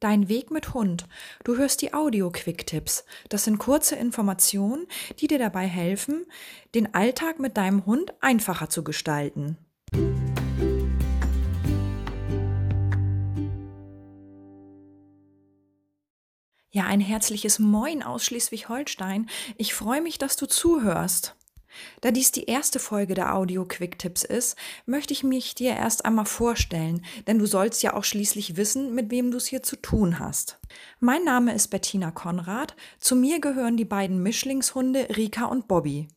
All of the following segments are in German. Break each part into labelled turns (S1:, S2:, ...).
S1: Dein Weg mit Hund. Du hörst die Audio-Quick-Tipps. Das sind kurze Informationen, die dir dabei helfen, den Alltag mit deinem Hund einfacher zu gestalten. Ja, ein herzliches Moin aus Schleswig-Holstein. Ich freue mich, dass du zuhörst. Da dies die erste Folge der Audio Quick Tipps ist, möchte ich mich dir erst einmal vorstellen, denn du sollst ja auch schließlich wissen, mit wem du es hier zu tun hast. Mein Name ist Bettina Konrad. Zu mir gehören die beiden Mischlingshunde Rika und Bobby.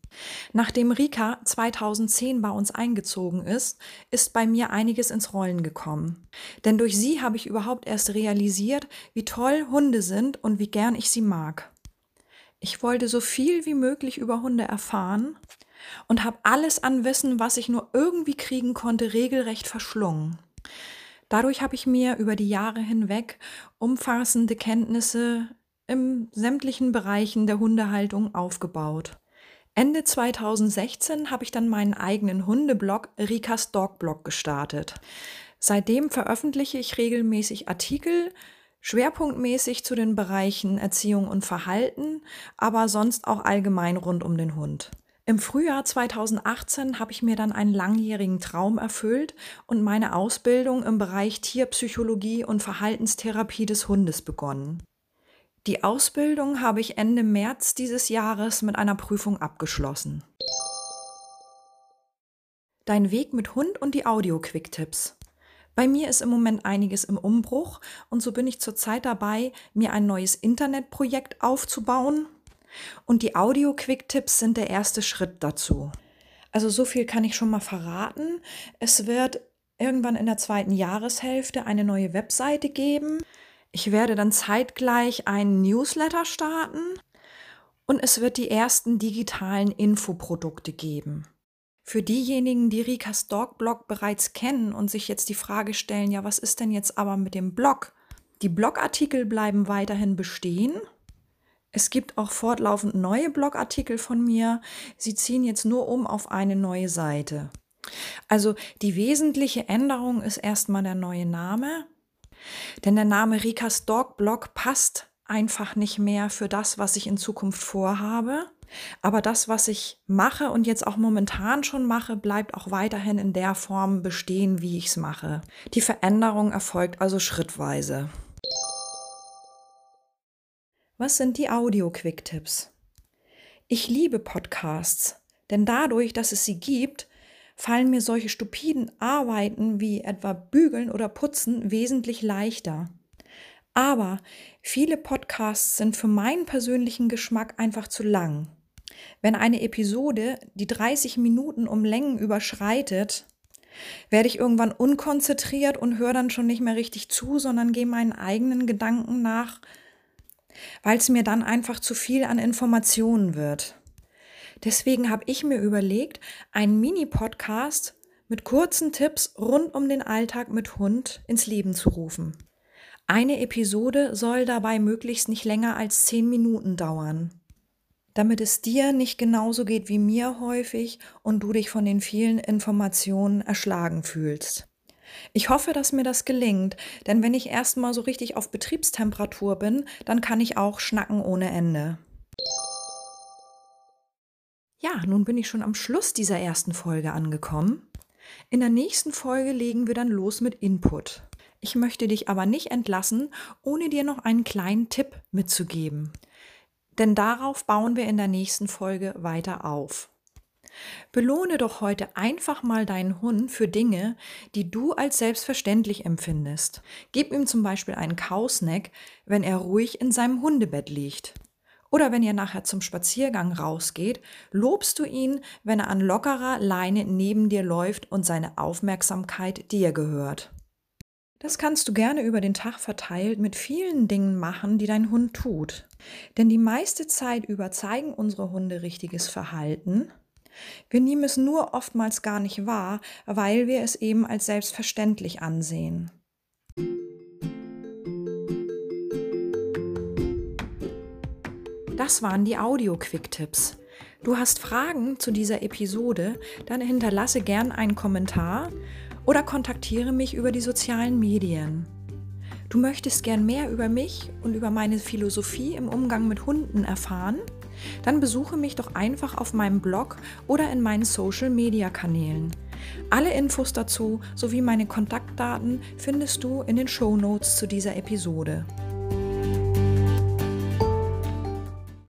S1: Nachdem Rika 2010 bei uns eingezogen ist, ist bei mir einiges ins Rollen gekommen. Denn durch sie habe ich überhaupt erst realisiert, wie toll Hunde sind und wie gern ich sie mag. Ich wollte so viel wie möglich über Hunde erfahren und habe alles an Wissen, was ich nur irgendwie kriegen konnte, regelrecht verschlungen. Dadurch habe ich mir über die Jahre hinweg umfassende Kenntnisse in sämtlichen Bereichen der Hundehaltung aufgebaut. Ende 2016 habe ich dann meinen eigenen Hundeblog Rikas Dogblog gestartet. Seitdem veröffentliche ich regelmäßig Artikel, Schwerpunktmäßig zu den Bereichen Erziehung und Verhalten, aber sonst auch allgemein rund um den Hund. Im Frühjahr 2018 habe ich mir dann einen langjährigen Traum erfüllt und meine Ausbildung im Bereich Tierpsychologie und Verhaltenstherapie des Hundes begonnen. Die Ausbildung habe ich Ende März dieses Jahres mit einer Prüfung abgeschlossen. Dein Weg mit Hund und die Audio-Quick-Tipps. Bei mir ist im Moment einiges im Umbruch und so bin ich zurzeit dabei, mir ein neues Internetprojekt aufzubauen. Und die Audio-Quick-Tipps sind der erste Schritt dazu. Also so viel kann ich schon mal verraten. Es wird irgendwann in der zweiten Jahreshälfte eine neue Webseite geben. Ich werde dann zeitgleich einen Newsletter starten und es wird die ersten digitalen Infoprodukte geben. Für diejenigen, die Rikas Dog-Blog bereits kennen und sich jetzt die Frage stellen, ja, was ist denn jetzt aber mit dem Blog? Die Blogartikel bleiben weiterhin bestehen. Es gibt auch fortlaufend neue Blogartikel von mir. Sie ziehen jetzt nur um auf eine neue Seite. Also die wesentliche Änderung ist erstmal der neue Name. Denn der Name Rikas Dog Blog passt einfach nicht mehr für das, was ich in Zukunft vorhabe. Aber das, was ich mache und jetzt auch momentan schon mache, bleibt auch weiterhin in der Form bestehen, wie ich es mache. Die Veränderung erfolgt also schrittweise. Was sind die Audio-Quick-Tipps? Ich liebe Podcasts, denn dadurch, dass es sie gibt, fallen mir solche stupiden Arbeiten wie etwa Bügeln oder Putzen wesentlich leichter. Aber viele Podcasts sind für meinen persönlichen Geschmack einfach zu lang. Wenn eine Episode die 30 Minuten um Längen überschreitet, werde ich irgendwann unkonzentriert und höre dann schon nicht mehr richtig zu, sondern gehe meinen eigenen Gedanken nach, weil es mir dann einfach zu viel an Informationen wird. Deswegen habe ich mir überlegt, einen Mini-Podcast mit kurzen Tipps rund um den Alltag mit Hund ins Leben zu rufen. Eine Episode soll dabei möglichst nicht länger als zehn Minuten dauern damit es dir nicht genauso geht wie mir häufig und du dich von den vielen Informationen erschlagen fühlst. Ich hoffe, dass mir das gelingt, denn wenn ich erstmal so richtig auf Betriebstemperatur bin, dann kann ich auch schnacken ohne Ende. Ja, nun bin ich schon am Schluss dieser ersten Folge angekommen. In der nächsten Folge legen wir dann los mit Input. Ich möchte dich aber nicht entlassen, ohne dir noch einen kleinen Tipp mitzugeben denn darauf bauen wir in der nächsten Folge weiter auf. Belohne doch heute einfach mal deinen Hund für Dinge, die du als selbstverständlich empfindest. Gib ihm zum Beispiel einen Kausnack, wenn er ruhig in seinem Hundebett liegt. Oder wenn ihr nachher zum Spaziergang rausgeht, lobst du ihn, wenn er an lockerer Leine neben dir läuft und seine Aufmerksamkeit dir gehört. Das kannst du gerne über den Tag verteilt mit vielen Dingen machen, die dein Hund tut. Denn die meiste Zeit über zeigen unsere Hunde richtiges Verhalten. Wir nehmen es nur oftmals gar nicht wahr, weil wir es eben als selbstverständlich ansehen. Das waren die Audio-Quick-Tipps. Du hast Fragen zu dieser Episode, dann hinterlasse gern einen Kommentar oder kontaktiere mich über die sozialen Medien. Du möchtest gern mehr über mich und über meine Philosophie im Umgang mit Hunden erfahren? Dann besuche mich doch einfach auf meinem Blog oder in meinen Social-Media-Kanälen. Alle Infos dazu sowie meine Kontaktdaten findest du in den Show Notes zu dieser Episode.